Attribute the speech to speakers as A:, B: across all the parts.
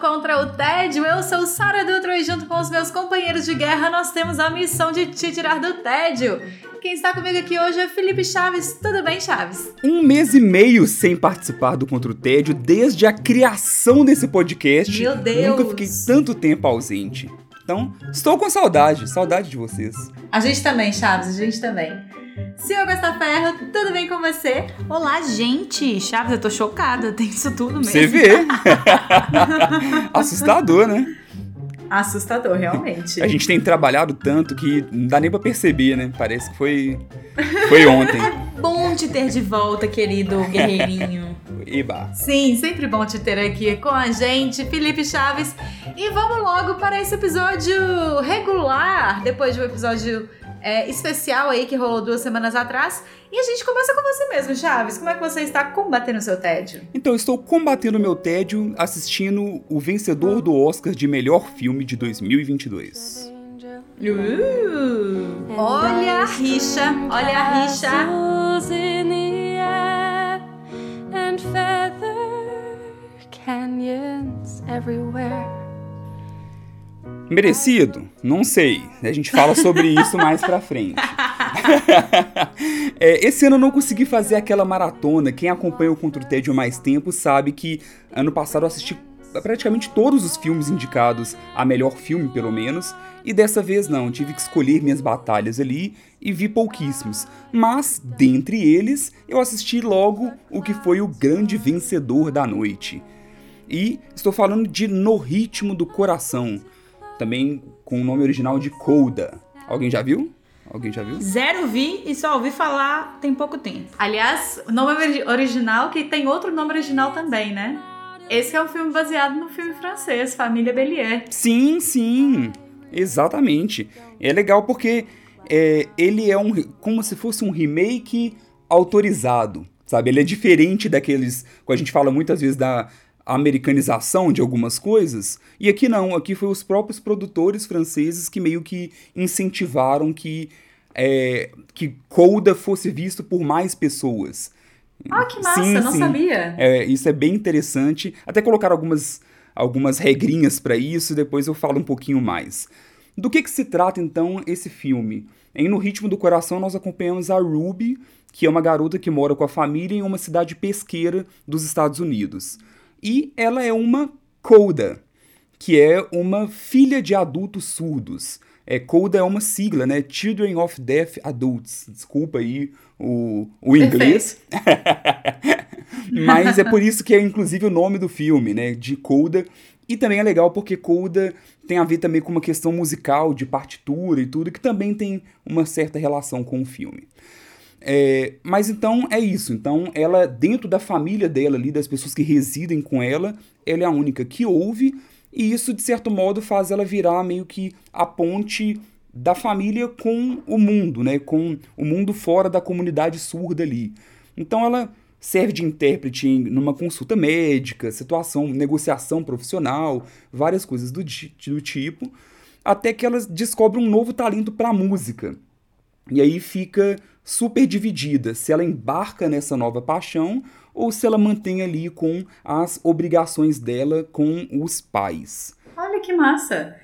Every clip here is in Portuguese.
A: Contra o Tédio. Eu sou Sara Dutra e junto com os meus companheiros de guerra nós temos a missão de te tirar do tédio. Quem está comigo aqui hoje é Felipe Chaves. Tudo bem, Chaves?
B: Um mês e meio sem participar do Contra o Tédio desde a criação desse podcast.
A: Meu Deus!
B: Nunca fiquei tanto tempo ausente. Então, estou com saudade, saudade de vocês.
A: A gente também, Chaves, a gente também. Senhor Costa Ferro, tudo bem com você?
C: Olá, gente! Chaves, eu tô chocada, tem isso tudo mesmo.
B: Você vê. Assustador, né?
A: Assustador, realmente.
B: A gente tem trabalhado tanto que não dá nem pra perceber, né? Parece que foi, foi ontem.
C: Bom te ter de volta, querido guerreirinho.
B: Eba.
A: Sim, sempre bom te ter aqui com a gente, Felipe Chaves. E vamos logo para esse episódio regular, depois de um episódio é, especial aí que rolou duas semanas atrás. E a gente começa com você mesmo, Chaves. Como é que você está combatendo o seu tédio?
B: Então, estou combatendo meu tédio assistindo o vencedor do Oscar de melhor filme de 2022.
A: Uh, olha a rixa, olha a rixa.
D: and feather canyons everywhere.
B: Merecido? Não sei. A gente fala sobre isso mais pra frente. É, esse ano eu não consegui fazer aquela maratona. Quem acompanha o Contra o Tédio mais tempo sabe que ano passado eu assisti praticamente todos os filmes indicados a melhor filme, pelo menos. E dessa vez não, tive que escolher minhas batalhas ali e vi pouquíssimos. Mas, dentre eles, eu assisti logo o que foi o grande vencedor da noite. E estou falando de No Ritmo do Coração, também com o nome original de Coda. Alguém já viu? Alguém já viu?
C: Zero vi e só ouvi falar tem pouco tempo.
A: Aliás, o nome ori- original que tem outro nome original também, né? Esse é um filme baseado no filme francês, Família Bélier.
B: Sim, sim, exatamente. É legal porque é, ele é um como se fosse um remake autorizado, sabe? Ele é diferente daqueles que a gente fala muitas vezes da americanização de algumas coisas. E aqui não, aqui foi os próprios produtores franceses que meio que incentivaram que é, que Coda fosse visto por mais pessoas.
A: Ah, que massa,
B: Sim,
A: não
B: sim.
A: sabia.
B: É, isso é bem interessante. Até colocar algumas, algumas regrinhas para isso, depois eu falo um pouquinho mais. Do que, que se trata então esse filme? Em No Ritmo do Coração, nós acompanhamos a Ruby, que é uma garota que mora com a família em uma cidade pesqueira dos Estados Unidos. E ela é uma coda, que é uma filha de adultos surdos. É, CODA é uma sigla, né? Children of Deaf Adults. Desculpa aí o, o inglês. Mas é por isso que é inclusive o nome do filme, né? De Coda. E também é legal porque Coda tem a ver também com uma questão musical, de partitura e tudo, que também tem uma certa relação com o filme. É, mas então é isso. Então ela, dentro da família dela ali, das pessoas que residem com ela, ela é a única que ouve. E isso, de certo modo, faz ela virar meio que a ponte da família com o mundo, né? Com o mundo fora da comunidade surda ali. Então ela serve de intérprete em, numa consulta médica, situação, negociação profissional, várias coisas do, do tipo, até que ela descobre um novo talento para música. E aí fica super dividida se ela embarca nessa nova paixão ou se ela mantém ali com as obrigações dela com os pais.
A: Olha que massa.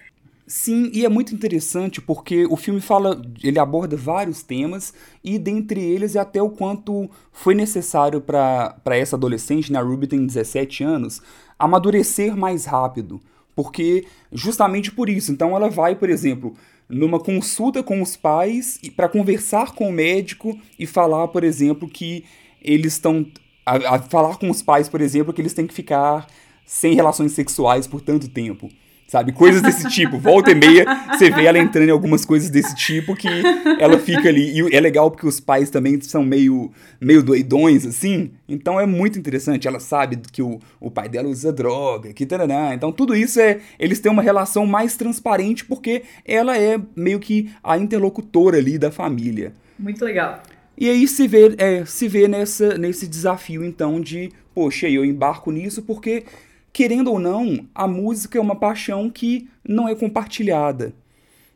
B: Sim, e é muito interessante porque o filme fala, ele aborda vários temas e dentre eles é até o quanto foi necessário para essa adolescente, né, a Ruby tem 17 anos, amadurecer mais rápido. Porque justamente por isso, então ela vai, por exemplo, numa consulta com os pais para conversar com o médico e falar, por exemplo, que eles estão a, a falar com os pais, por exemplo, que eles têm que ficar sem relações sexuais por tanto tempo. Sabe? Coisas desse tipo. Volta e meia, você vê ela entrando em algumas coisas desse tipo que ela fica ali. E é legal porque os pais também são meio, meio doidões, assim. Então é muito interessante. Ela sabe que o, o pai dela usa droga, que taraná. Então tudo isso é. Eles têm uma relação mais transparente porque ela é meio que a interlocutora ali da família.
A: Muito legal.
B: E aí se vê, é, se vê nessa, nesse desafio, então, de, poxa, eu embarco nisso porque querendo ou não, a música é uma paixão que não é compartilhada.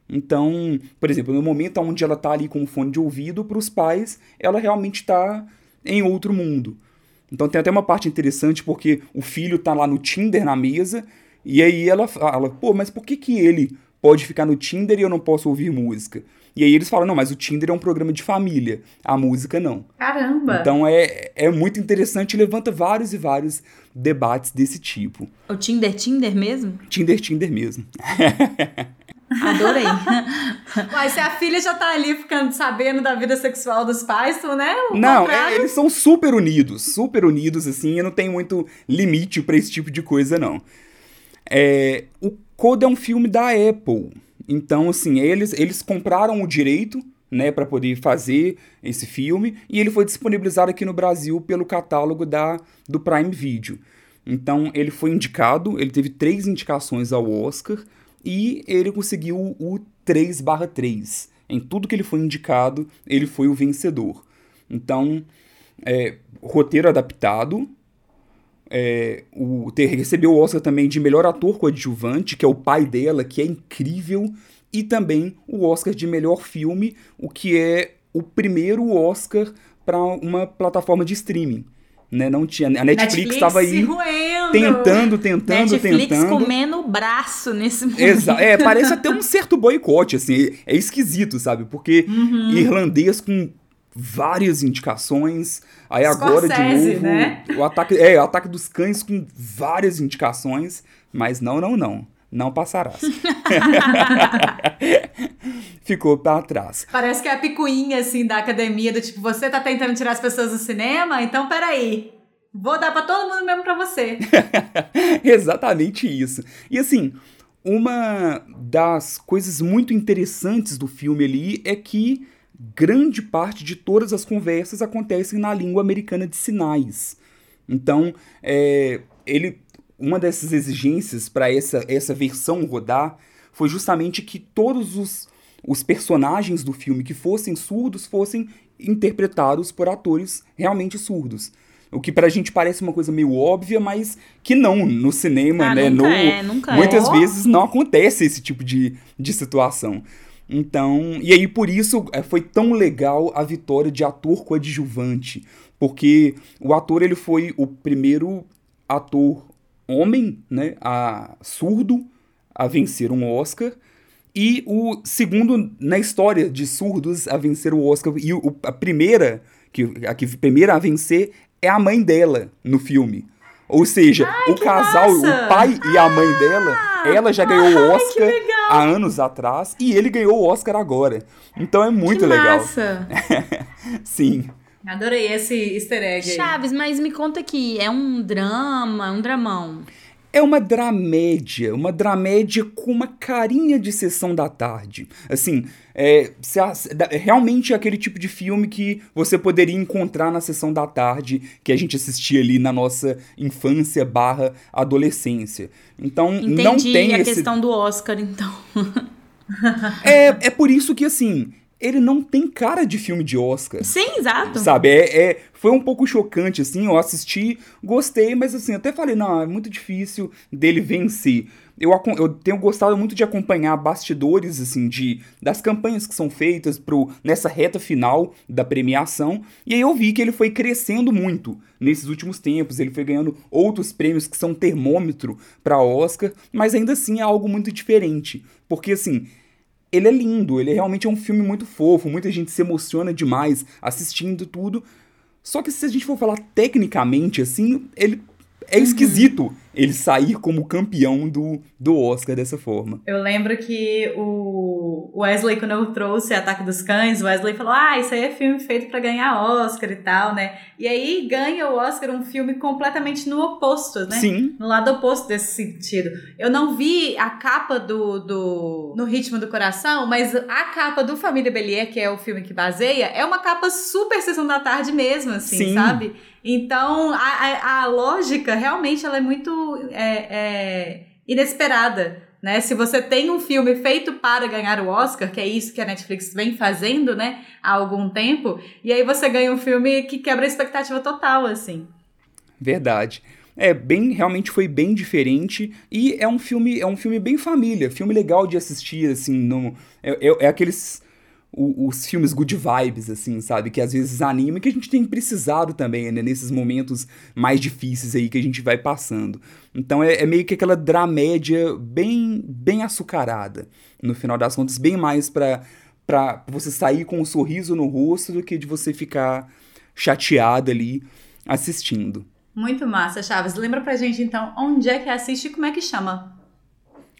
B: Então, por exemplo, no momento onde ela está ali com o fone de ouvido, para os pais, ela realmente está em outro mundo. Então tem até uma parte interessante porque o filho está lá no Tinder na mesa e aí ela fala, pô, mas por que que ele pode ficar no Tinder e eu não posso ouvir música? E aí eles falam, não, mas o Tinder é um programa de família, a música não.
A: Caramba!
B: Então é, é muito interessante, levanta vários e vários debates desse tipo.
C: O Tinder Tinder mesmo?
B: Tinder Tinder mesmo.
C: Adorei.
A: Mas se a filha já tá ali ficando sabendo da vida sexual dos pais, tu, né? O
B: não, é, eles são super unidos, super unidos, assim, e não tem muito limite pra esse tipo de coisa, não. É, o Coda é um filme da Apple. Então, assim, eles, eles compraram o direito, né, para poder fazer esse filme, e ele foi disponibilizado aqui no Brasil pelo catálogo da, do Prime Video. Então, ele foi indicado, ele teve três indicações ao Oscar, e ele conseguiu o 3/3. Em tudo que ele foi indicado, ele foi o vencedor. Então, é, roteiro adaptado, é, o, ter, recebeu o Oscar também de melhor ator coadjuvante, que é o pai dela, que é incrível, e também o Oscar de melhor filme, o que é o primeiro Oscar para uma plataforma de streaming. Né? Não tinha, a Netflix estava aí tentando, tentando,
C: Netflix
B: tentando.
C: comendo o braço nesse momento.
B: Exa é, parece até um certo boicote, assim, é esquisito, sabe? Porque
A: Uhum.
B: irlandês com várias indicações, aí agora de
A: Scorsese,
B: novo
A: né?
B: o ataque, é, o ataque dos cães com várias indicações, mas não, não, não, não passarás. Ficou pra trás.
A: Parece que é a picuinha, assim, da academia, do tipo, você tá tentando tirar as pessoas do cinema? Então, peraí. Vou dar pra todo mundo mesmo pra você.
B: Exatamente isso. E assim, uma das coisas muito interessantes do filme ali é que grande parte de todas as conversas acontecem na língua americana de sinais. Então, é, ele, uma dessas exigências para essa, essa versão rodar foi justamente que todos os, os personagens do filme que fossem surdos fossem interpretados por atores realmente surdos. O que pra gente parece uma coisa meio óbvia, mas que não, no cinema,
C: Ah,
B: né?
C: nunca
B: no,
C: é, nunca é.
B: muitas
A: Oh.
B: vezes não acontece esse tipo de, de situação. Então, e aí por isso é, foi tão legal a vitória de ator coadjuvante, porque o ator ele foi o primeiro ator homem, né, a surdo a vencer um Oscar e o segundo na história de surdos a vencer o Oscar e o- a primeira que a que primeira a vencer é a mãe dela no filme. Ou seja, o casal,
A: massa!
B: o pai e a mãe dela, ela já ganhou o Oscar há anos atrás e ele ganhou o Oscar agora. Então é muito
C: que
B: legal.
C: Massa.
B: Sim.
A: Adorei esse easter egg aí.
C: Chaves, mas me conta aqui, é um drama, um dramão.
B: É uma dramédia, uma dramédia com uma carinha de sessão da tarde. Assim, é, da- é realmente aquele tipo de filme que você poderia encontrar na sessão da tarde que a gente assistia ali na nossa infância barra adolescência. Então,
C: Entendi
B: não tem
C: a
B: esse...
C: questão do Oscar, então.
B: É, é por isso que, assim, ele não tem cara de filme de Oscar.
C: Sim, exato.
B: Sabe, é, é- foi um pouco chocante, assim, eu assisti, gostei, mas assim, até falei, não, é muito difícil dele vencer. Eu, eu tenho gostado muito de acompanhar bastidores, assim, de, das campanhas que são feitas pro, nessa reta final da premiação, e aí eu vi que ele foi crescendo muito nesses últimos tempos, ele foi ganhando outros prêmios que são termômetro para Oscar, mas ainda assim é algo muito diferente, porque assim, ele é lindo, ele realmente é um filme muito fofo, muita gente se emociona demais assistindo tudo. Só que se a gente for falar tecnicamente assim, ele é esquisito ele sair como campeão do, do Oscar dessa forma.
A: Eu lembro que o Wesley, quando eu trouxe Ataque dos Cães, o Wesley falou: Ah, isso aí é filme feito para ganhar Oscar e tal, né? E aí ganha o Oscar um filme completamente no oposto, né?
B: Sim.
A: No lado oposto desse sentido. Eu não vi a capa do, do No Ritmo do Coração, mas a capa do Família Bellier, que é o filme que baseia, é uma capa super sessão da tarde mesmo, assim,
B: Sim.
A: sabe? Então, a, a, a lógica realmente ela é muito é, é, inesperada. Né? Se você tem um filme feito para ganhar o Oscar, que é isso que a Netflix vem fazendo, né, há algum tempo, e aí você ganha um filme que quebra a expectativa total, assim.
B: Verdade. É, bem, realmente foi bem diferente e é um filme, é um filme bem família, filme legal de assistir, assim, não, é, é, é aqueles o, os filmes good vibes, assim, sabe, que às vezes anima e que a gente tem precisado também, né, nesses momentos mais difíceis aí que a gente vai passando. Então é, é meio que aquela dramédia bem, bem açucarada, no final das contas, bem mais pra, pra você sair com um sorriso no rosto do que de você ficar chateado ali assistindo.
A: Muito massa, Chaves. Lembra pra gente então onde é que assiste e como é que chama?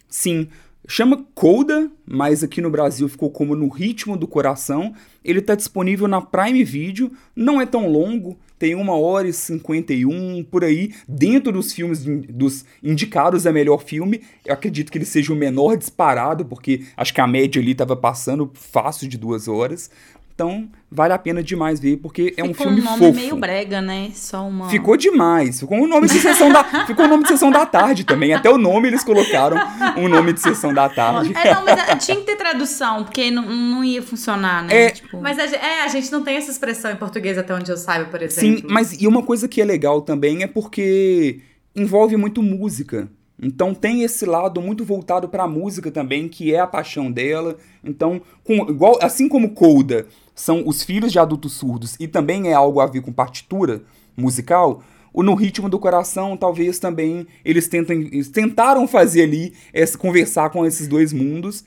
B: Sim, chama Coda, mas aqui no Brasil ficou como No Ritmo do Coração. Ele tá disponível na Prime Video, não é tão longo, tem 1 hora e 51 por aí, dentro dos filmes dos indicados a melhor filme. Eu acredito que ele seja o menor disparado, porque acho que a média ali tava passando fácil de duas horas. Então, vale a pena demais ver, porque é um filme
C: um nome
B: fofo.
C: meio brega, né? Só uma...
B: Ficou demais. Ficou um nome de sessão da, ficou o nome de sessão da tarde também. Até o nome eles colocaram um nome de sessão da tarde.
C: É, não, mas é, tinha que ter tradução, porque não, não ia funcionar, né?
B: É.
C: Tipo,
A: Mas a, é, a gente não tem essa expressão em português até onde eu saiba, por
B: Sim,
A: exemplo.
B: mas e uma coisa que é legal também é porque envolve muito música. Então tem esse lado muito voltado pra música também, que é a paixão dela. Então, com- igual, assim como Coda são os filhos de adultos surdos e também é algo a ver com partitura musical, o No Ritmo do Coração talvez também eles, tentem, eles tentaram fazer ali, essa, conversar com esses dois mundos.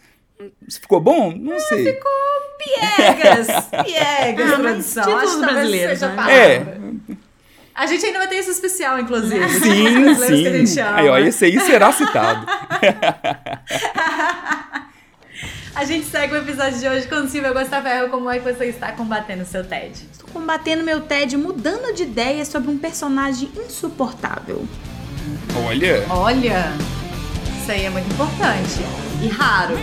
B: Ficou bom? Não sei.
A: Piegas! Piegas,
C: Ah, títulos
A: Acho que talvez
C: brasileiros,
A: seja a
C: né?
B: É,
A: A gente ainda vai ter esse especial, inclusive.
B: Sim,
A: que a gente
B: sim.
A: ama.
B: Aí, ó, esse aí será citado.
A: A gente segue o episódio de hoje com Silvia Gostaferro. Como é que você está combatendo o seu TED?
C: Estou combatendo meu TED, mudando de ideia sobre um personagem insuportável.
B: Olha,
A: Olha, isso aí é muito importante. E raro.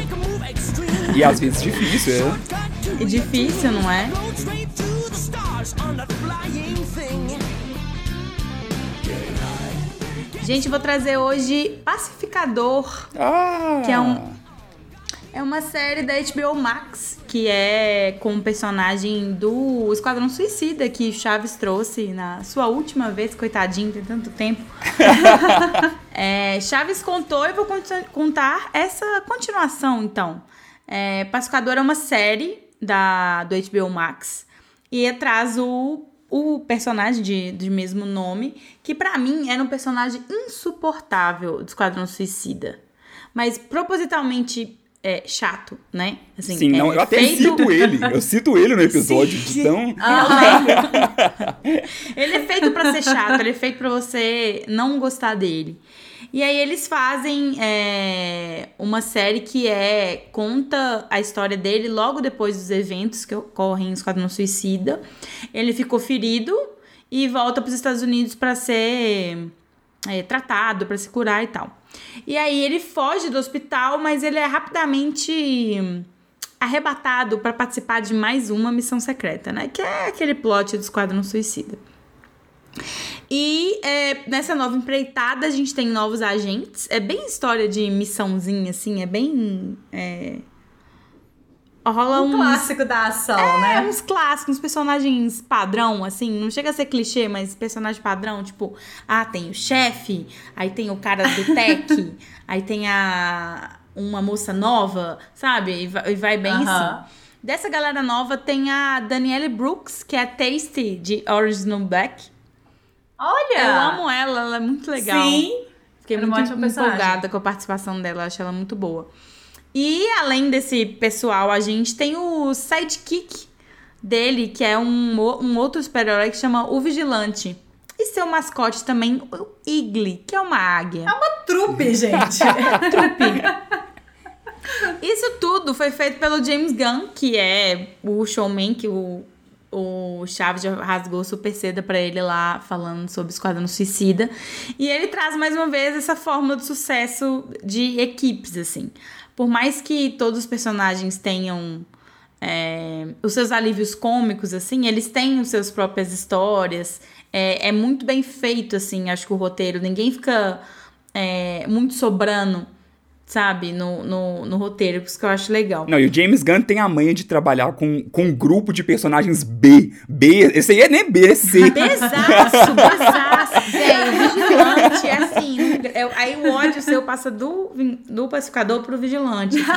B: e às vezes difícil, é.
C: É difícil, não é? Gente, vou trazer hoje Pacificador,
B: Ah!
C: que é um é uma série da HBO Max, que é com o personagem do Esquadrão Suicida que Chaves trouxe na sua última vez, coitadinho, tem tanto tempo. É, Chaves contou e vou conta- contar essa continuação, então. É, Pacificador é uma série da, do HBO Max e traz o, o personagem de, de mesmo nome, que pra mim era um personagem insuportável do Esquadrão Suicida. Mas propositalmente é, chato, né? Assim,
B: Sim,
C: é
B: não, eu até
C: feito-
B: cito ele. Eu cito ele no episódio. de tão...
C: Ele é feito pra ser chato, ele é feito pra você não gostar dele. E aí eles fazem é, uma série que é conta a história dele logo depois dos eventos que ocorrem em Esquadrão Suicida. Ele ficou ferido e volta para os Estados Unidos para ser é, tratado, para se curar e tal. E aí ele foge do hospital, mas ele é rapidamente arrebatado para participar de mais uma missão secreta, né? Que é aquele plot do Esquadrão Suicida. E é, nessa nova empreitada a gente tem novos agentes. É bem história de missãozinha, assim, é bem. É... Rola
A: Um
C: uns,
A: clássico da ação,
C: é,
A: né?
C: uns clássicos, uns personagens padrão, assim, não chega a ser clichê, mas personagem padrão, tipo, ah, tem o chefe, aí tem o cara do tech, aí tem a uma moça nova, sabe? E vai, e vai bem
A: Aham.
C: assim. Dessa galera nova tem a Danielle Brooks, que é a Tasty de Orange No Black.
A: Olha!
C: Eu amo ela, ela é muito legal.
A: Sim.
C: Fiquei
A: Era
C: muito
A: ótimo personagem.
C: empolgada com a participação dela, acho ela muito boa. E além desse pessoal, a gente tem o sidekick dele, que é um, um outro super-herói que chama O Vigilante. E seu mascote também, o Igli, que é uma águia.
A: Trupe, gente.
C: Isso tudo foi feito pelo James Gunn, que é o showman que o, o Chaves já rasgou super seda pra ele lá, falando sobre Esquadrão Suicida. E ele traz mais uma vez essa fórmula de sucesso de equipes, assim. Por mais que todos os personagens tenham é, os seus alívios cômicos, assim, eles têm os seus próprias histórias. É, é muito bem feito, assim, acho que o roteiro. Ninguém fica é, muito sobrando, sabe, no, no, no roteiro, isso que eu acho legal.
B: Não, e o James Gunn tem a manha de trabalhar com, com um grupo de personagens B. B, esse aí é nem B, é C.
C: Besaço, besaço, velho. O vigilante é assim. é- aí o ódio seu passa do, do pacificador pro vigilante.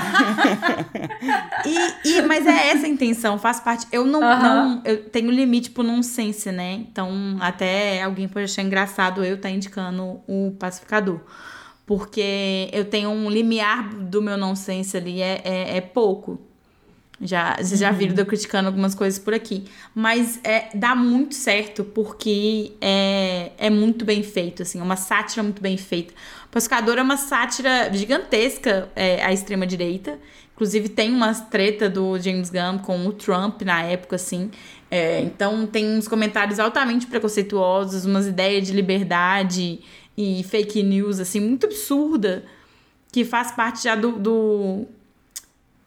C: E, e- mas é essa a intenção, faz parte. Eu não, não eu tenho limite pro nonsense, né? Então, até alguém pode achar engraçado eu estar indicando o pacificador. Porque eu tenho um limiar do meu nonsense ali, é, é, é pouco. Já, vocês já viram de eu criticando algumas coisas por aqui. Mas é, dá muito certo porque é, é muito bem feito, assim, é uma sátira muito bem feita. O Pacificador é uma sátira gigantesca é, à extrema-direita. Inclusive, tem umas treta do James Gunn com o Trump na época, assim. É, então, tem uns comentários altamente preconceituosos, umas ideias de liberdade e fake news, assim, muito absurda, que faz parte já do- do,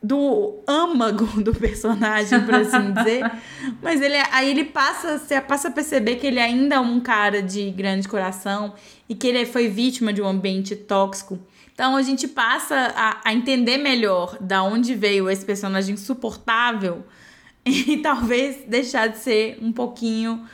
C: do âmago do personagem, por assim dizer. Mas ele aí ele passa, você passa a perceber que ele ainda é um cara de grande coração e que ele foi vítima de um ambiente tóxico. Então a gente passa a, a entender melhor da onde veio esse personagem insuportável e talvez deixar de ser um pouquinho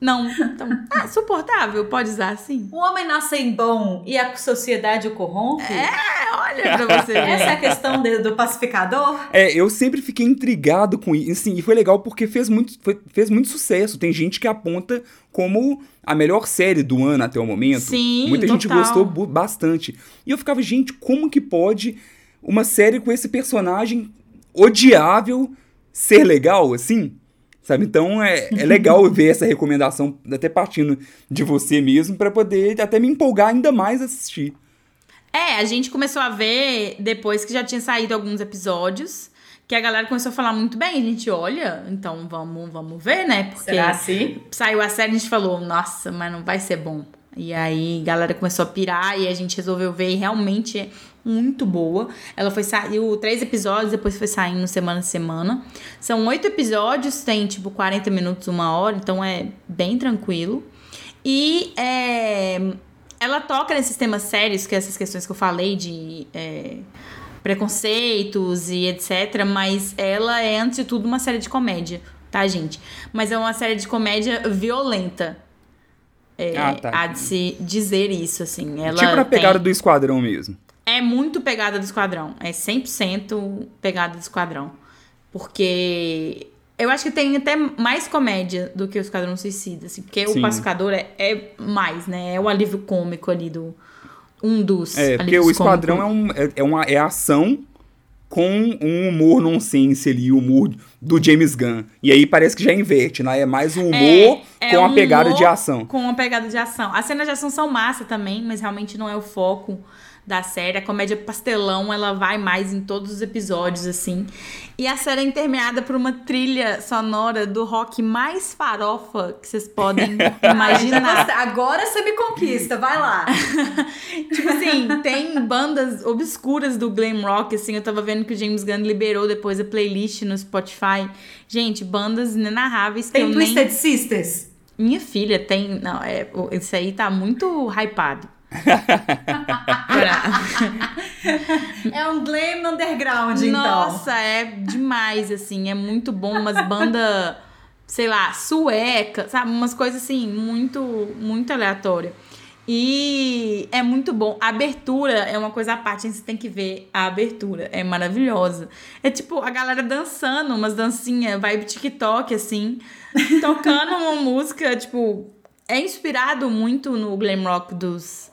C: não, então, ah, suportável, pode usar assim.
A: O homem nasce em bom e a sociedade o corrompe?
C: É, olha pra você ver.
A: Essa é a questão de- do pacificador?
B: É, eu sempre fiquei intrigado com isso, assim, e foi legal porque fez muito, foi- fez muito sucesso. Tem gente que aponta como a melhor série do ano até o momento.
C: Sim,
B: Muita gente
C: total.
B: gostou bu- bastante. E eu ficava, gente, como que pode uma série com esse personagem odiável ser legal, assim? Sabe? Então é, é legal ver essa recomendação, até partindo de você mesmo, pra poder até me empolgar ainda mais a assistir.
C: É, a gente começou a ver depois que já tinha saído alguns episódios, que a galera começou a falar muito bem. A gente olha, então vamos, vamos ver, né? Porque
A: Será assim?
C: saiu a série a gente falou, nossa, mas não vai ser bom. E aí a galera começou a pirar e a gente resolveu ver e realmente muito boa. Ela foi saiu três episódios, depois foi saindo semana a semana. São oito episódios, tem tipo 40 minutos, uma hora, então é bem tranquilo. E é, ela toca nesses temas sérios, que é essas questões que eu falei de é, preconceitos e etc. Mas ela é, antes de tudo, uma série de comédia, tá, gente? Mas é uma série de comédia violenta. É,
B: Ah, tá.
C: Há de se dizer isso, assim. Ela
B: tipo na pegada
C: tem-
B: do Esquadrão mesmo.
C: É muito pegada do Esquadrão. É 100% pegada do Esquadrão. Porque eu acho que tem até mais comédia do que o Esquadrão Suicida, assim. Porque
B: Sim.
C: o Pacificador é, é mais, né? É o alívio cômico ali do... Um dos
B: É, porque o Esquadrão é, um, é, é uma é ação com um humor nonsense ali, o humor do James Gunn. E aí parece que já inverte, né? É mais um humor
C: É,
B: com
C: é
B: a
C: um
B: pegada de ação.
C: Com uma pegada de ação. As cenas de ação são massa também, mas realmente não é o foco da série. A comédia pastelão, ela vai mais em todos os episódios, assim. E a série é intermeada por uma trilha sonora do rock mais farofa que vocês podem
A: já
C: imaginar.
A: Agora você me conquista, vai lá.
C: tipo assim, tem bandas obscuras do glam rock, assim, eu tava vendo que o James Gunn liberou depois a playlist no Spotify. Gente, bandas inenarráveis que
A: Tem
C: eu nem...
A: Twisted Sisters?
C: Minha filha tem. Não, é, isso aí tá muito hypado.
A: É um glam underground, então.
C: Nossa, é demais, assim. É muito bom. Umas bandas, sei lá, sueca, sabe? Umas coisas assim, muito, muito aleatória. E é muito bom. A abertura é uma coisa à parte, hein? você tem que ver a abertura. É maravilhosa. É tipo a galera dançando, umas dancinhas, vibe TikTok, assim, tocando uma música, tipo. É inspirado muito no glam rock dos.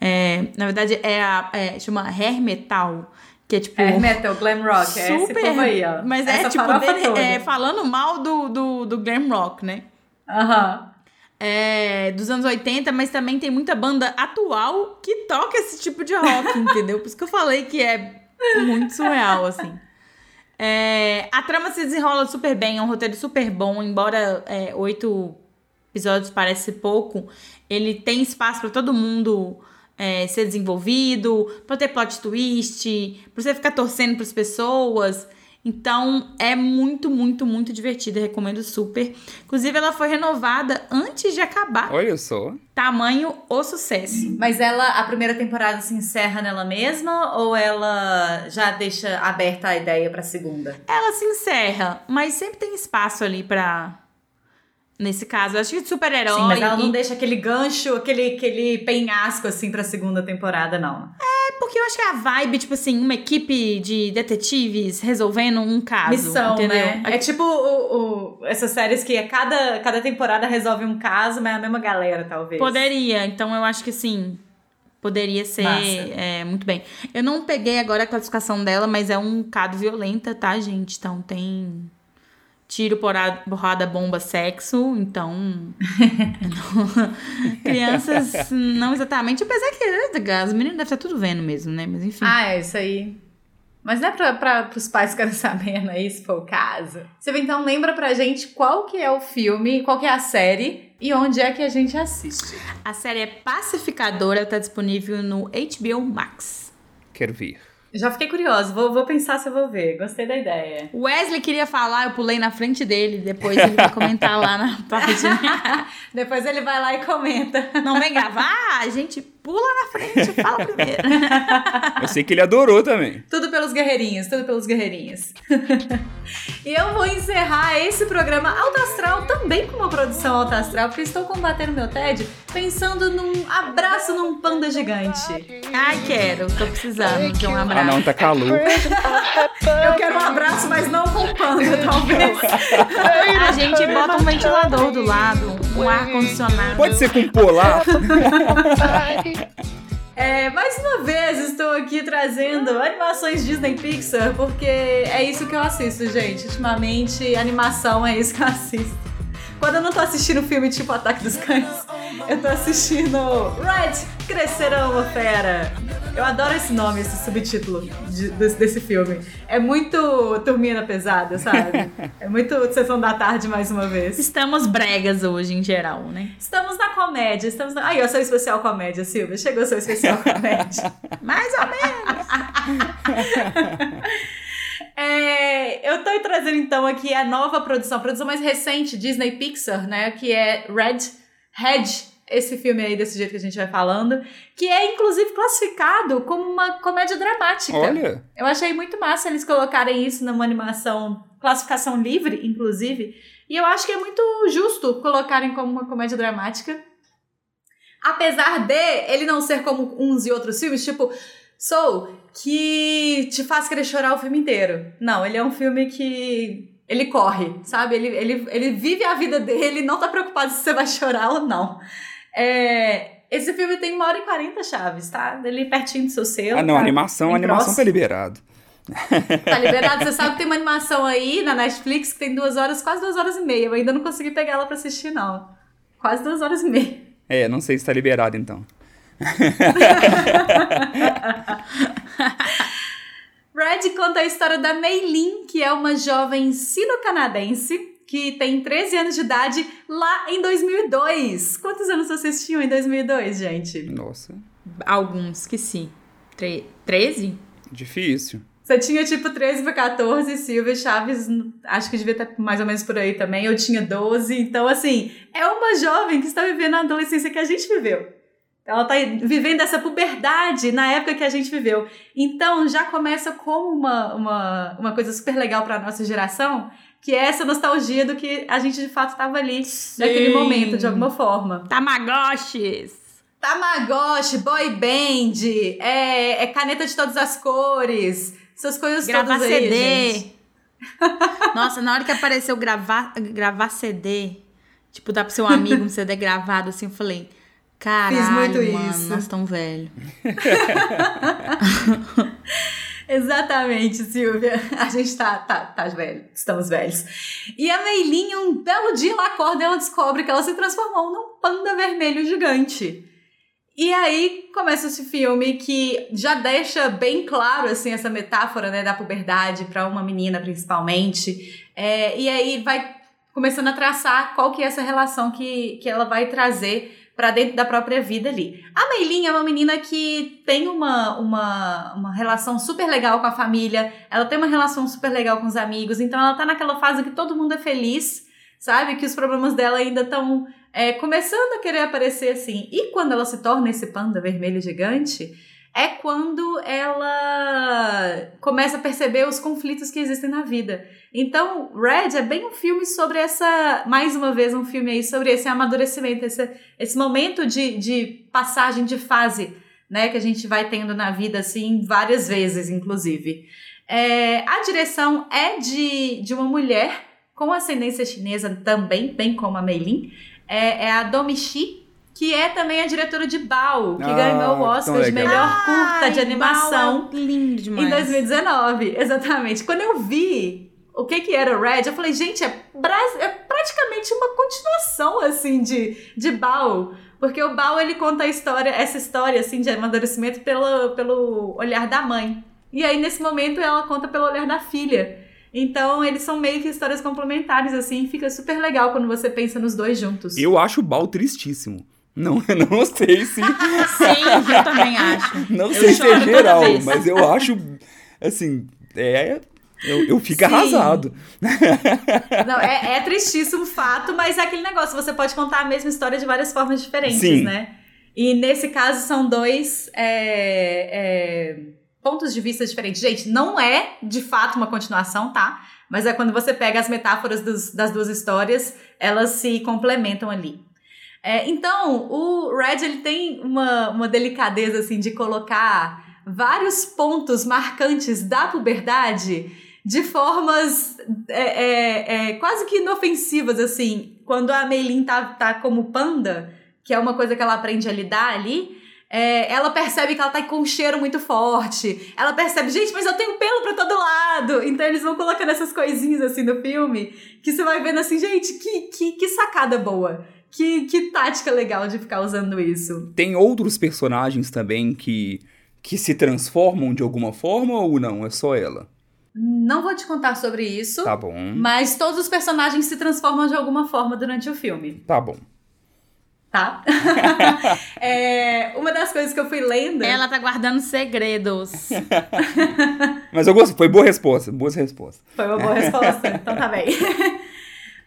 C: É, na verdade, é a. É, chama hair metal. Que é tipo.
A: É metal, glam rock, é esse aí, ó.
C: Mas
A: Essa
C: é tipo dele- é, falando mal do, do, do glam rock, né?
A: Aham.
C: é, dos anos 80, mas também tem muita banda atual que toca esse tipo de rock, entendeu? Por isso que eu falei que é muito surreal, assim. É, a trama se desenrola super bem, é um roteiro super bom, embora é, oito episódios parece pouco, ele tem espaço para todo mundo é, ser desenvolvido, pra ter plot twist, pra você ficar torcendo pras pessoas. Então é muito, muito, muito divertida. Recomendo super. Inclusive, ela foi renovada antes de acabar.
B: Olha só.
C: Tamanho o sucesso.
A: Mas ela, a primeira temporada se encerra nela mesma ou ela já deixa aberta a ideia pra segunda?
C: Ela se encerra, mas sempre tem espaço ali pra. Nesse caso, eu acho que super-herói.
A: Sim, mas ela não
C: e-
A: deixa aquele gancho, aquele, aquele penhasco assim pra segunda temporada, não.
C: É porque eu acho que a vibe, tipo assim, uma equipe de detetives resolvendo um caso.
A: Missão,
C: entendeu?
A: né? É tipo o, o- essas séries que a cada, cada temporada resolve um caso, mas é a mesma galera, talvez.
C: Poderia, então eu acho que sim. Poderia ser é, muito bem. Eu não peguei agora a classificação dela, mas é um bocado violenta, tá, gente? Então tem tiro, porrada, porrada bomba, sexo. Então. não- Crianças, não exatamente. Apesar que as meninas devem estar tudo vendo mesmo, né? Mas enfim.
A: Ah, é isso aí. Mas não é pra, pros pais ficarem sabendo aí, se for o caso. Silvia, então lembra pra gente qual que é o filme, qual que é a série e onde é que a gente assiste.
C: A série é Pacificadora, tá disponível no HBO Max.
B: Quero ver.
A: Já fiquei curiosa, vou, vou pensar se eu vou ver. Gostei da ideia.
C: O Wesley queria falar, eu pulei na frente dele, depois ele vai comentar lá na página.
A: Depois ele vai lá e comenta.
C: Não vem gravar, a gente pula na frente, fala primeiro.
B: Eu sei que ele adorou também.
A: Tudo pelos guerreirinhos, tudo pelos guerreirinhos. e eu vou encerrar esse programa Alto Astral também com uma produção Alto Astral, porque estou combatendo meu TED pensando num abraço num panda gigante.
C: Ai, quero, tô precisando de um abraço.
B: Ah, não, tá calor.
A: Eu quero um abraço, mas não com panda, talvez.
C: A gente bota um ventilador do lado, um ar-condicionado.
B: Pode ser com polar.
A: É, mais uma vez estou aqui trazendo animações Disney Pixar, porque é isso que eu assisto, gente. Ultimamente, animação é isso que eu assisto. Quando eu não tô assistindo filme tipo Ataque dos Cães, eu tô assistindo Red, Crescerão uma Fera. Eu adoro esse nome, esse subtítulo de- desse, desse filme. É muito turminha pesada, sabe? É muito sessão da tarde mais uma vez.
C: Estamos bregas hoje, em geral, né?
A: Estamos na comédia, estamos na... Aí, eu sou especial comédia, Silvia. Chegou seu especial comédia.
C: Mais ou menos.
A: É, eu tô trazendo então aqui a nova produção, a produção mais recente, Disney Pixar, né? Que é Red, Red, esse filme aí desse jeito que a gente vai falando, que é inclusive classificado como uma comédia dramática.
B: Olha,
A: Eu achei muito massa eles colocarem isso numa animação, classificação livre, inclusive. E eu acho que é muito justo colocarem como uma comédia dramática. Apesar de ele não ser como uns e outros filmes, tipo Soul, que te faz querer chorar o filme inteiro. Não, ele é um filme que. Ele corre, sabe? Ele, ele, ele vive a vida dele, não tá preocupado se você vai chorar ou não. É, esse filme tem uma hora e quarenta chaves, tá? Ele pertinho do seu selo.
B: ah não,
A: tá?
B: animação, animação
A: próximo.
B: tá liberado.
A: Tá liberado. Você sabe que tem uma animação aí na Netflix que tem duas horas, quase duas horas e meia. Eu ainda não consegui pegar ela pra assistir, não. Quase duas horas e meia.
B: É, não sei se tá liberado então.
A: Red conta a história da Meilin, que é uma jovem sino-canadense que tem 13 anos de idade lá em 2002. Quantos anos vocês tinham em 2002, gente?
B: Nossa,
C: Alguns, esqueci. Tre 13?
B: difícil.
A: Você tinha tipo 13 para 14, Silvia Chaves, acho que devia estar mais ou menos por aí também. Eu tinha 12. Então, assim, é uma jovem que está vivendo a adolescência que a gente viveu. Ela está vivendo essa puberdade na época que a gente viveu. Então, já começa como uma, uma, uma coisa super legal para nossa geração, que é essa nostalgia do que a gente de fato estava ali naquele
C: Sim.
A: momento, de alguma forma.
C: Tamagotchis!
A: Tamagotchi, boy band, é, é caneta de todas as cores, essas coisas
C: Gravar
A: todas aí,
C: CD.
A: gente.
C: Nossa, na hora que apareceu gravar, gravar CD, tipo, dá pro seu amigo um CD gravado, assim, eu falei, caralho,
A: Fiz muito
C: mano,
A: isso.
C: nós tão velho.
A: Exatamente, Silvia. A gente tá, tá, tá velho, estamos velhos. E a Meilinha, um belo dia, ela acorda e ela descobre que ela se transformou num panda vermelho gigante. E aí começa esse filme que já deixa bem claro assim essa metáfora né, da puberdade para uma menina principalmente. É, e aí vai começando a traçar qual que é essa relação que, que ela vai trazer para dentro da própria vida ali. A Meilinha é uma menina que tem uma, uma, uma relação super legal com a família, ela tem uma relação super legal com os amigos, então ela tá naquela fase que todo mundo é feliz, sabe? Que os problemas dela ainda estão é, começando a querer aparecer assim. E quando ela se torna esse panda vermelho gigante, é quando ela começa a perceber os conflitos que existem na vida. Então, Red é bem um filme sobre essa, mais uma vez, um filme aí sobre esse amadurecimento, esse, esse momento de, de passagem de fase, né, que a gente vai tendo na vida, assim, várias vezes, inclusive. É, a direção é de, de uma mulher com ascendência chinesa também, bem como a Meilin, é, é a Domi Shi, que é também a diretora de Bao, que
B: Ah,
A: ganhou o Oscar de melhor curta de
C: Ai,
A: animação
C: é lindo demais.
A: em 2019. Exatamente. Quando eu vi o que que era o Red, eu falei, gente, é, é praticamente uma continuação, assim, de, de Bao. Porque o Bao, ele conta a história, essa história, assim, de amadurecimento pelo, pelo olhar da mãe. E aí, nesse momento, ela conta pelo olhar da filha. Então, eles são meio que histórias complementares, assim, e fica super legal quando você pensa nos dois juntos.
B: Eu acho o Bal tristíssimo. Não, não sei se.
C: Sim, eu também acho.
B: Não
C: Eu
B: sei se é geral, mas eu acho. Assim, é. Eu, eu fico
A: Sim.
B: arrasado.
A: Não, é, é tristíssimo fato, mas é aquele negócio, você pode contar a mesma história de várias formas diferentes,
B: Sim.
A: né? E nesse caso são dois é, é, pontos de vista diferentes. Gente, não é de fato uma continuação, tá? Mas é quando você pega as metáforas dos- das duas histórias, elas se complementam ali. É, então, o Red ele tem uma, uma delicadeza assim de colocar vários pontos marcantes da puberdade de formas é, é, é, quase que inofensivas, assim. Quando a Meilin tá, tá como panda, que é uma coisa que ela aprende a lidar ali, é, ela percebe que ela tá com um cheiro muito forte. Ela percebe, gente, mas eu tenho pelo pra todo lado. Então eles vão colocando essas coisinhas assim no filme, que você vai vendo assim, gente, que, que, que sacada boa. Que, que tática legal de ficar usando isso.
B: Tem outros personagens também que, que se transformam de alguma forma ou não? É só ela?
A: Não vou te contar sobre isso,
B: Tá bom.
A: mas todos os personagens se transformam de alguma forma durante o filme.
B: Tá bom.
A: Tá? É, uma das coisas que eu fui lendo.
C: Ela tá guardando segredos.
B: Mas eu gostei. Foi boa resposta. Boas respostas.
A: Foi uma boa resposta, então tá bem.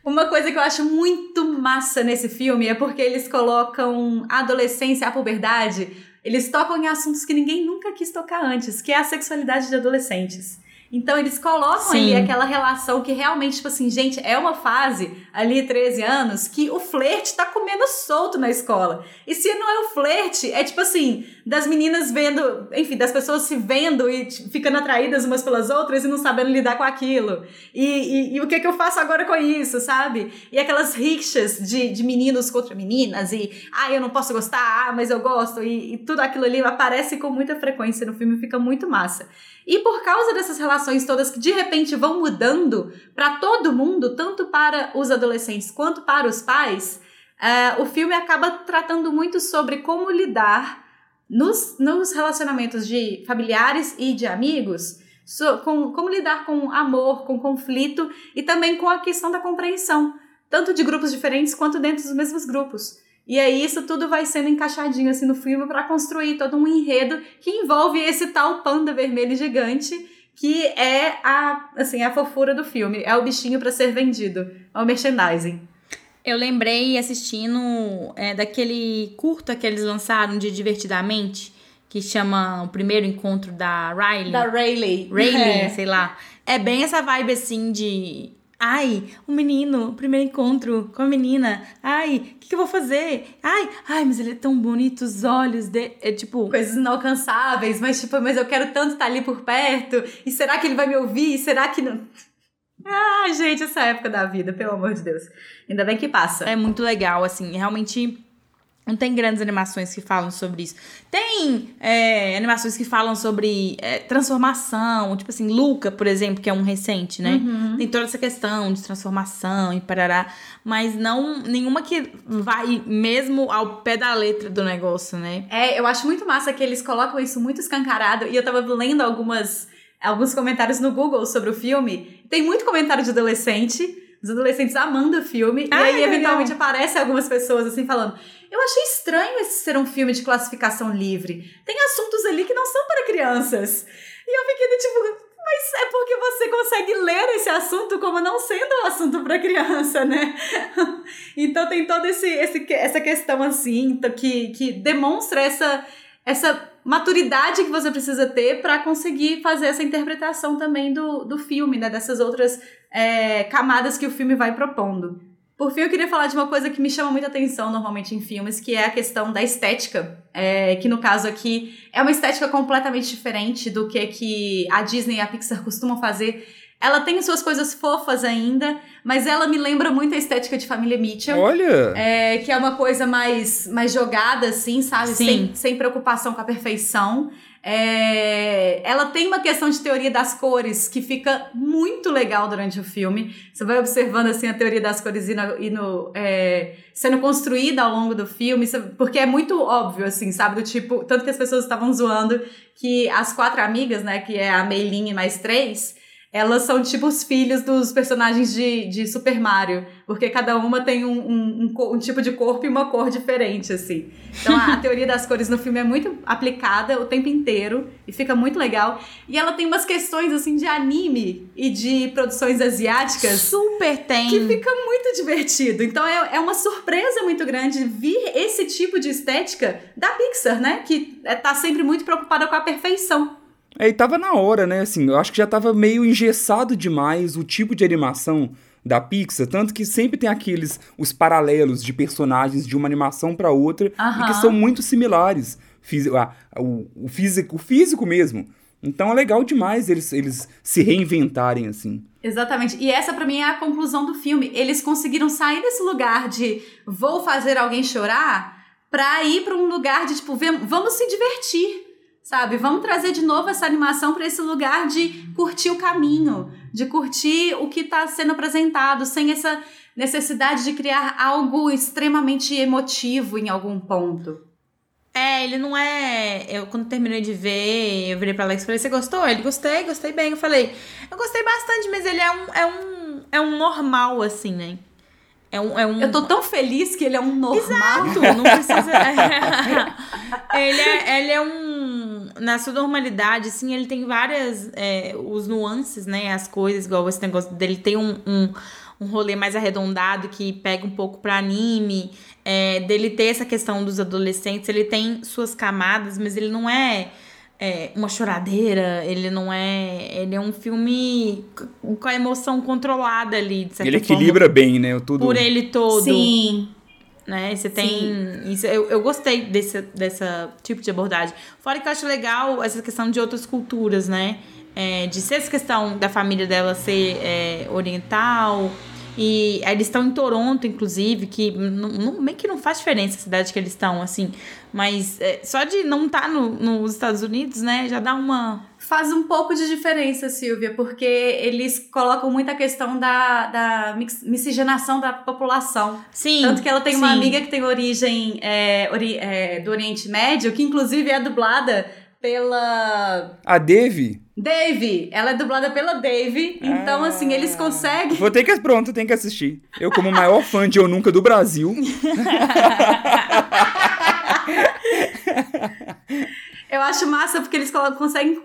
A: Uma coisa que eu acho muito massa nesse filme é porque eles colocam a adolescência, a puberdade, eles tocam em assuntos que ninguém nunca quis tocar antes, que é a sexualidade de adolescentes. Então eles colocam
C: Sim.
A: ali aquela relação que realmente, tipo assim, gente, é uma fase, ali 13 anos, que o flerte tá comendo solto na escola. E se não é o flerte, é tipo assim, das meninas vendo, enfim, das pessoas se vendo e ficando atraídas umas pelas outras e não sabendo lidar com aquilo. E, e, e o que, que eu faço agora com isso, sabe? E aquelas rixas de, de meninos contra meninas, e ah, eu não posso gostar, ah, mas eu gosto, e, e tudo aquilo ali aparece com muita frequência no filme, fica muito massa. E por causa dessas relações todas que de repente vão mudando para todo mundo, tanto para os adolescentes quanto para os pais, eh, o filme acaba tratando muito sobre como lidar nos, nos relacionamentos de familiares e de amigos, so- com, como lidar com amor, com conflito e também com a questão da compreensão, tanto de grupos diferentes quanto dentro dos mesmos grupos. E aí isso tudo vai sendo encaixadinho assim no filme para construir todo um enredo que envolve esse tal panda vermelho gigante que é a assim a fofura do filme, é o bichinho para ser vendido, é o merchandising.
C: Eu lembrei assistindo é, daquele curta que eles lançaram de Divertidamente, que chama O Primeiro Encontro da Riley.
A: Da Rayleigh.
C: Rayleigh,
A: É.
C: sei lá. É bem essa vibe assim de. Ai, o menino, primeiro encontro com a menina. Ai, o que, que eu vou fazer? Ai, ai, mas ele é tão bonito, os olhos dele. É tipo.
A: coisas inalcançáveis, mas tipo, mas eu quero tanto estar ali por perto. E será que ele vai me ouvir? Será que não? Ah, gente, essa época da vida, pelo amor de Deus. Ainda bem que passa.
C: É muito legal, assim. Realmente Não tem grandes animações que falam sobre isso. Tem é, animações que falam sobre é, transformação, tipo assim, Luca, por exemplo, que é um recente, né? Tem toda essa questão de transformação e parará, mas não nenhuma que vai mesmo ao pé da letra do negócio, né?
A: É, eu acho muito massa que eles colocam isso muito escancarado. E eu tava lendo algumas, alguns comentários no Google sobre o filme. Tem muito comentário de adolescente. Os adolescentes amando o filme.
C: Ah,
A: e aí,
C: legal.
A: eventualmente, aparecem algumas pessoas assim falando. Eu achei estranho esse ser um filme de classificação livre. Tem assuntos ali que não são para crianças. E eu fiquei do tipo, mas é porque você consegue ler esse assunto como não sendo um assunto para criança, né? então tem toda esse, esse, essa questão assim, que, que demonstra essa, essa maturidade que você precisa ter para conseguir fazer essa interpretação também do, do filme, né? Dessas outras é, camadas que o filme vai propondo. Por fim, eu queria falar de uma coisa que me chama muita atenção normalmente em filmes, que é a questão da estética. É, que no caso aqui é uma estética completamente diferente do que, que a Disney e a Pixar costumam fazer. Ela tem suas coisas fofas ainda, mas ela me lembra muito a estética de Família Mitchell.
B: Olha!
A: É, que é uma coisa mais, mais jogada, assim, sabe?
C: Sim.
A: Sem, sem preocupação com a perfeição. É, ela tem uma questão de teoria das cores que fica muito legal durante o filme. Você vai observando assim a teoria das cores indo, indo, é, sendo construída ao longo do filme, sabe? porque é muito óbvio, assim, sabe? Do tipo, tanto que as pessoas estavam zoando que as quatro amigas, né, que é a Meilin e mais três, elas são tipo os filhos dos personagens de, de Super Mario, porque cada uma tem um, um, um um tipo de corpo e uma cor diferente, assim. Então a, a teoria das cores no filme é muito aplicada o tempo inteiro e fica muito legal. E ela tem umas questões, assim, de anime e de produções asiáticas
C: Super tem.
A: que fica muito divertido. Então é, é uma surpresa muito grande vir esse tipo de estética da Pixar, né? Que é, tá sempre muito preocupada com a perfeição.
B: É, e tava na hora, né? Assim, eu acho que já tava meio engessado demais o tipo de animação da Pixar, tanto que sempre tem aqueles os paralelos de personagens de uma animação pra outra e que são muito similares, Fisi- a- o, o físico, o físico mesmo. Então é legal demais eles, eles se reinventarem assim.
A: Exatamente. E essa pra mim é a conclusão do filme. Eles conseguiram sair desse lugar de vou fazer alguém chorar pra ir pra um lugar de tipo, vamos se divertir. Sabe? Vamos trazer de novo essa animação pra esse lugar de curtir o caminho, de curtir o que tá sendo apresentado, sem essa necessidade de criar algo extremamente emotivo em algum ponto.
C: É, ele não é. Eu, quando terminei de ver, eu virei pra Alex e falei: Você gostou? Ele gostei, gostei bem. Eu falei: Eu gostei bastante, mas ele é um, é um, é um normal, assim, né? É um. É um...
A: Eu tô tão feliz que ele é um normal.
C: Exato, não precisa. ele, é, ele é um. Na sua normalidade, assim, ele tem várias. é, os nuances, né? As coisas, igual esse negócio dele tem um, um, um rolê mais arredondado que pega um pouco pra anime. é, dele ter essa questão dos adolescentes, ele tem suas camadas, mas ele não é. É, uma choradeira, ele não é. Ele é um filme com a emoção controlada ali, de certa
B: ele
C: forma,
B: equilibra bem, né? Tudo.
C: por ele todo
A: Sim.
C: né? Você tem. Isso, eu, eu gostei desse dessa tipo de abordagem. Fora que eu acho legal essa questão de outras culturas, né? É, de ser essa questão da família dela ser é, oriental. E eles estão em Toronto, inclusive, que não, não- meio que não faz diferença a cidade que eles estão, assim. Mas é, só de não estar no, nos Estados Unidos, né, já dá uma.
A: Faz um pouco de diferença, Silvia, porque eles colocam muita questão da, da mix- miscigenação da população.
C: Sim.
A: Tanto que ela tem uma
C: sim.
A: amiga que tem origem é, ori- é, do Oriente Médio, que inclusive é dublada pela
B: A Dave.
A: Dave. Ela é dublada pela Dave. Então,
B: Ah.
A: assim, eles conseguem.
B: Vou ter que. Pronto, tem que assistir. Eu, como o maior fã de Eu Nunca do Brasil.
A: Eu acho massa porque eles conseguem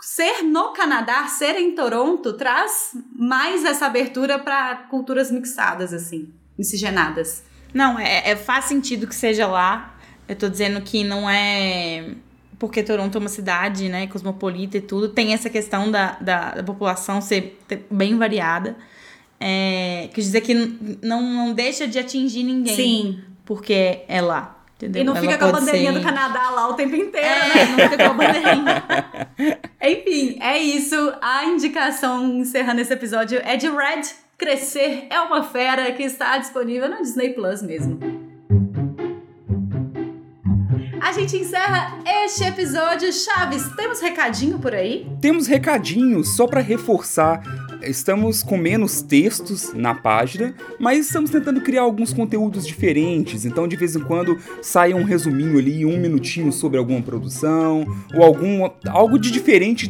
A: ser no Canadá, ser em Toronto, traz mais essa abertura para culturas mixadas, assim, miscigenadas.
C: Não, é, é- faz sentido que seja lá. Eu tô dizendo que não é. Porque Toronto é uma cidade, né, cosmopolita e tudo. Tem essa questão da, da, da população ser bem variada. É, quer dizer que não, não deixa de atingir ninguém.
A: Sim.
C: Porque é lá. Entendeu?
A: E não
C: Ela
A: fica com a bandeirinha
C: ser-
A: do Canadá lá o tempo inteiro,
C: É,
A: né?
C: não fica com a bandeirinha.
A: Enfim, é isso. A indicação encerrando esse episódio é de Red. Crescer é uma fera que está disponível na Disney Plus mesmo. A gente encerra este episódio. Chaves, temos recadinho por aí?
B: Temos recadinhos só para reforçar. Estamos com menos textos na página, mas estamos tentando criar alguns conteúdos diferentes. Então, de vez em quando, sai um resuminho ali, um minutinho sobre alguma produção, ou algum algo de diferente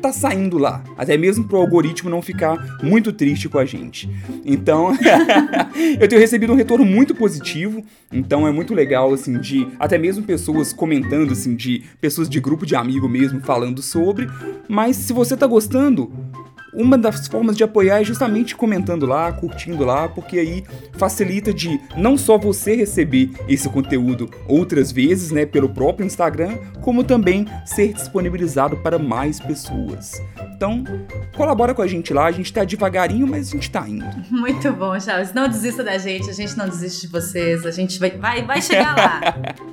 B: tá saindo lá. Até mesmo pro algoritmo não ficar muito triste com a gente. Então, eu tenho recebido um retorno muito positivo. Então é muito legal, assim, de até mesmo pessoas comentando, assim, de pessoas de grupo de amigo mesmo falando sobre. Mas se você tá gostando, uma das formas de apoiar é justamente comentando lá, curtindo lá, porque aí facilita de não só você receber esse conteúdo outras vezes, né, pelo próprio Instagram, como também ser disponibilizado para mais pessoas. Então, colabora com a gente lá, a gente tá devagarinho, mas a gente tá indo.
A: Muito bom, Chaves. Não desista da gente, a gente não desiste de vocês, a gente vai, vai, vai chegar lá.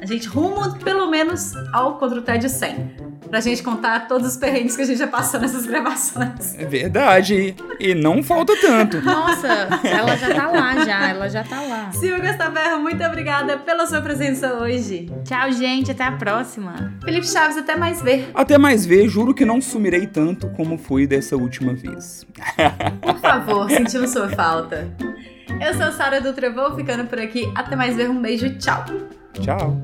A: A gente rumo pelo menos ao Contra o TED 100 pra gente contar todos os perrengues que a gente já passou nessas gravações.
B: É verdade. E não falta tanto.
C: Nossa, ela já tá lá já, ela já tá lá.
A: Silvia Gastaberro, muito obrigada pela sua presença hoje.
C: Tchau, gente, até a próxima.
A: Felipe Chaves, até mais ver.
B: Até mais ver, juro que não sumirei tanto como foi dessa última vez.
A: Por favor, sentimos sua falta. Eu sou Sara Dutra, vou ficando por aqui. Até mais ver, um beijo, tchau.
B: Tchau.